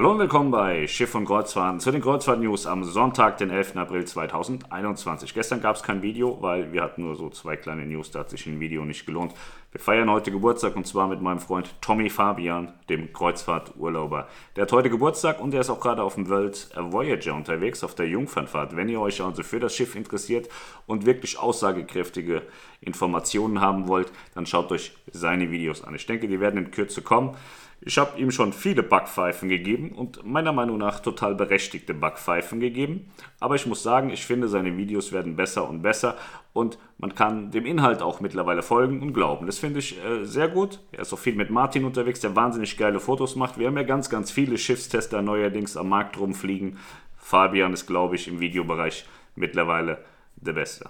Hallo und willkommen bei Schiff und Kreuzfahrten zu den Kreuzfahrt-News am Sonntag, den 11. April 2021. Gestern gab es kein Video, weil wir hatten nur so zwei kleine News, da hat sich ein Video nicht gelohnt. Wir feiern heute Geburtstag und zwar mit meinem Freund Tommy Fabian, dem Kreuzfahrturlauber. Der hat heute Geburtstag und der ist auch gerade auf dem World Voyager unterwegs, auf der Jungfernfahrt. Wenn ihr euch also für das Schiff interessiert und wirklich aussagekräftige Informationen haben wollt, dann schaut euch seine Videos an. Ich denke, die werden in Kürze kommen. Ich habe ihm schon viele Backpfeifen gegeben und meiner Meinung nach total berechtigte Backpfeifen gegeben. Aber ich muss sagen, ich finde, seine Videos werden besser und besser und man kann dem Inhalt auch mittlerweile folgen und glauben. Das finde ich äh, sehr gut. Er ist auch viel mit Martin unterwegs, der wahnsinnig geile Fotos macht. Wir haben ja ganz, ganz viele Schiffstester neuerdings am Markt rumfliegen. Fabian ist, glaube ich, im Videobereich mittlerweile der Beste.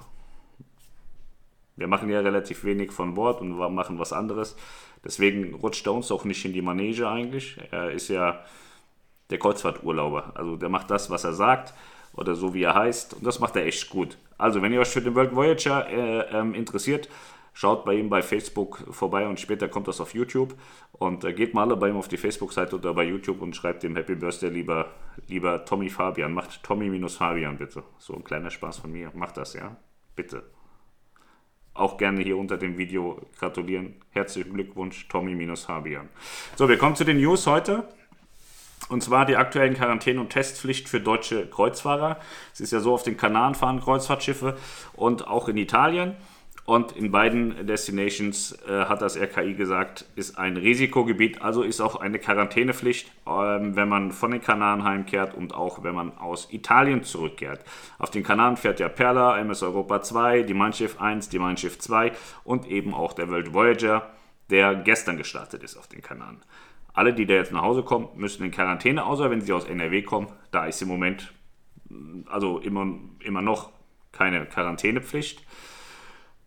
Wir machen ja relativ wenig von Bord und machen was anderes. Deswegen rutscht er uns auch nicht in die Manege eigentlich. Er ist ja der Kreuzfahrturlauber. Also der macht das, was er sagt oder so wie er heißt. Und das macht er echt gut. Also wenn ihr euch für den World Voyager äh, ähm, interessiert, schaut bei ihm bei Facebook vorbei und später kommt das auf YouTube. Und äh, geht mal alle bei ihm auf die Facebook-Seite oder bei YouTube und schreibt dem Happy Birthday lieber, lieber Tommy Fabian. Macht Tommy-Fabian bitte. So ein kleiner Spaß von mir. Macht das, ja? Bitte auch gerne hier unter dem Video gratulieren. Herzlichen Glückwunsch, Tommy-Fabian. So, wir kommen zu den News heute. Und zwar die aktuellen Quarantäne- und Testpflicht für deutsche Kreuzfahrer. Es ist ja so, auf den Kanaren fahren Kreuzfahrtschiffe und auch in Italien. Und in beiden Destinations äh, hat das RKI gesagt, ist ein Risikogebiet, also ist auch eine Quarantänepflicht, ähm, wenn man von den Kanaren heimkehrt und auch wenn man aus Italien zurückkehrt. Auf den Kanaren fährt ja Perla, MS Europa 2, die Mein Schiff 1, die Mein Schiff 2 und eben auch der World Voyager, der gestern gestartet ist auf den Kanaren. Alle, die da jetzt nach Hause kommen, müssen in Quarantäne, außer wenn sie aus NRW kommen. Da ist im Moment, also immer, immer noch keine Quarantänepflicht.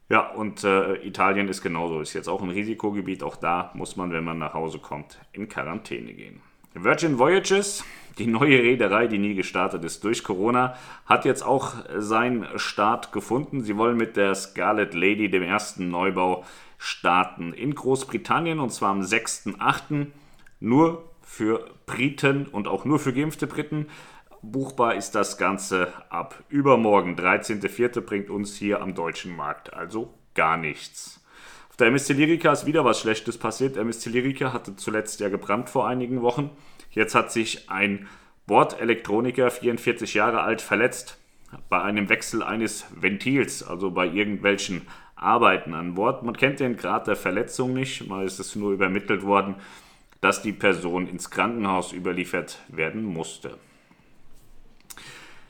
Ja, und äh, Italien ist genauso, ist jetzt auch ein Risikogebiet. Auch da muss man, wenn man nach Hause kommt, in Quarantäne gehen. Virgin Voyages, die neue Reederei, die nie gestartet ist durch Corona, hat jetzt auch seinen Start gefunden. Sie wollen mit der Scarlet Lady, dem ersten Neubau, starten in Großbritannien und zwar am 6.8. nur für Briten und auch nur für geimpfte Briten. Buchbar ist das Ganze ab übermorgen. 13.04. bringt uns hier am deutschen Markt also gar nichts. Auf der MSC Lyrica ist wieder was Schlechtes passiert. MSC Lyrica hatte zuletzt ja gebrannt vor einigen Wochen. Jetzt hat sich ein Bordelektroniker, 44 Jahre alt, verletzt bei einem Wechsel eines Ventils, also bei irgendwelchen Arbeiten an Bord. Man kennt den Grad der Verletzung nicht, mal ist es nur übermittelt worden, dass die Person ins Krankenhaus überliefert werden musste.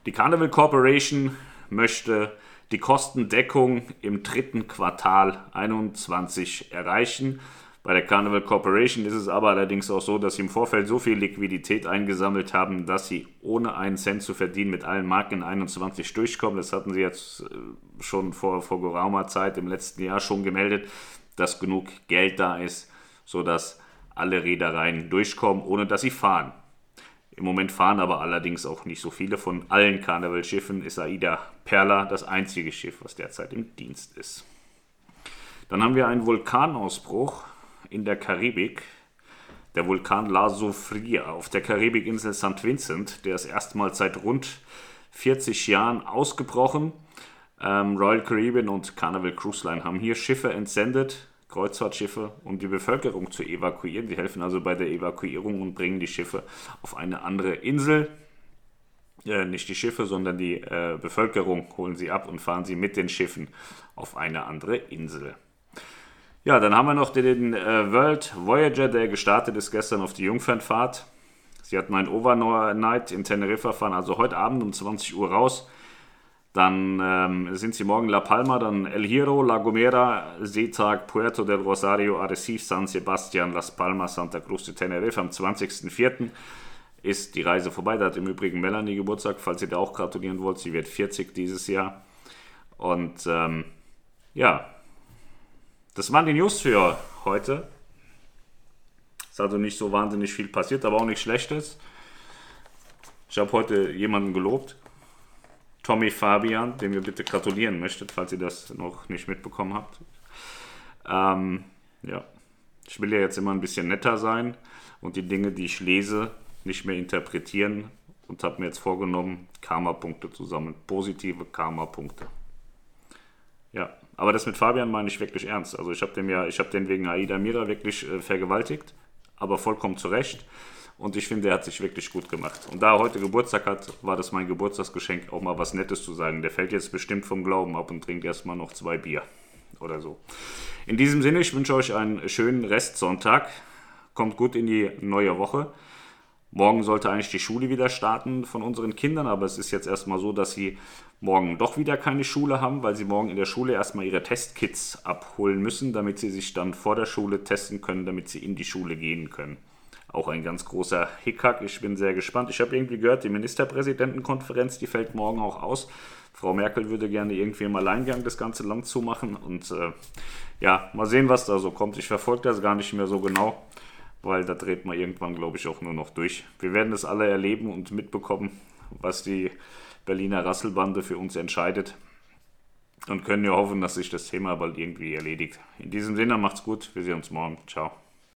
Die Carnival Corporation möchte die Kostendeckung im dritten Quartal 2021 erreichen. Bei der Carnival Corporation ist es aber allerdings auch so, dass sie im Vorfeld so viel Liquidität eingesammelt haben, dass sie ohne einen Cent zu verdienen mit allen Marken in 21 durchkommen. Das hatten sie jetzt äh, schon vor, vor geraumer Zeit im letzten Jahr schon gemeldet, dass genug Geld da ist, sodass alle Reedereien durchkommen, ohne dass sie fahren. Im Moment fahren aber allerdings auch nicht so viele. Von allen Karnevalschiffen ist Aida Perla das einzige Schiff, was derzeit im Dienst ist. Dann haben wir einen Vulkanausbruch in der Karibik. Der Vulkan La Soufrière auf der Karibikinsel St. Vincent. Der ist erstmals seit rund 40 Jahren ausgebrochen. Ähm, Royal Caribbean und Carnival Cruise Line haben hier Schiffe entsendet Kreuzfahrtschiffe, um die Bevölkerung zu evakuieren. Sie helfen also bei der Evakuierung und bringen die Schiffe auf eine andere Insel. Äh, nicht die Schiffe, sondern die äh, Bevölkerung holen sie ab und fahren sie mit den Schiffen auf eine andere Insel. Ja, dann haben wir noch den äh, World Voyager, der gestartet ist gestern auf die Jungfernfahrt. Sie hatten ein Overnight in Teneriffa, fahren also heute Abend um 20 Uhr raus. Dann ähm, sind sie morgen La Palma, dann El Hierro, La Gomera, Seetag, Puerto del Rosario, Arrecife, San Sebastian, Las Palmas, Santa Cruz de Tenerife. Am 20.04. ist die Reise vorbei. Da hat im Übrigen Melanie Geburtstag, falls ihr da auch gratulieren wollt. Sie wird 40 dieses Jahr. Und ähm, ja, das waren die News für heute. Es ist also nicht so wahnsinnig viel passiert, aber auch nichts Schlechtes. Ich habe heute jemanden gelobt. Tommy Fabian, dem ihr bitte gratulieren möchtet, falls ihr das noch nicht mitbekommen habt. Ähm, ja, ich will ja jetzt immer ein bisschen netter sein und die Dinge, die ich lese, nicht mehr interpretieren und habe mir jetzt vorgenommen, Karma-Punkte zu sammeln. Positive Karma-Punkte. Ja, aber das mit Fabian meine ich wirklich ernst. Also ich habe den ja, ich habe den wegen Aida Mira wirklich äh, vergewaltigt, aber vollkommen zu Recht. Und ich finde, er hat sich wirklich gut gemacht. Und da er heute Geburtstag hat, war das mein Geburtstagsgeschenk, auch mal was Nettes zu sagen. Der fällt jetzt bestimmt vom Glauben ab und trinkt erstmal noch zwei Bier oder so. In diesem Sinne, ich wünsche euch einen schönen Restsonntag. Kommt gut in die neue Woche. Morgen sollte eigentlich die Schule wieder starten von unseren Kindern, aber es ist jetzt erstmal so, dass sie morgen doch wieder keine Schule haben, weil sie morgen in der Schule erstmal ihre Testkits abholen müssen, damit sie sich dann vor der Schule testen können, damit sie in die Schule gehen können. Auch ein ganz großer Hickhack. Ich bin sehr gespannt. Ich habe irgendwie gehört, die Ministerpräsidentenkonferenz, die fällt morgen auch aus. Frau Merkel würde gerne irgendwie im Alleingang das ganze Land zumachen. Und äh, ja, mal sehen, was da so kommt. Ich verfolge das gar nicht mehr so genau weil da dreht man irgendwann, glaube ich, auch nur noch durch. Wir werden es alle erleben und mitbekommen, was die Berliner Rasselbande für uns entscheidet und können ja hoffen, dass sich das Thema bald irgendwie erledigt. In diesem Sinne macht's gut, wir sehen uns morgen. Ciao.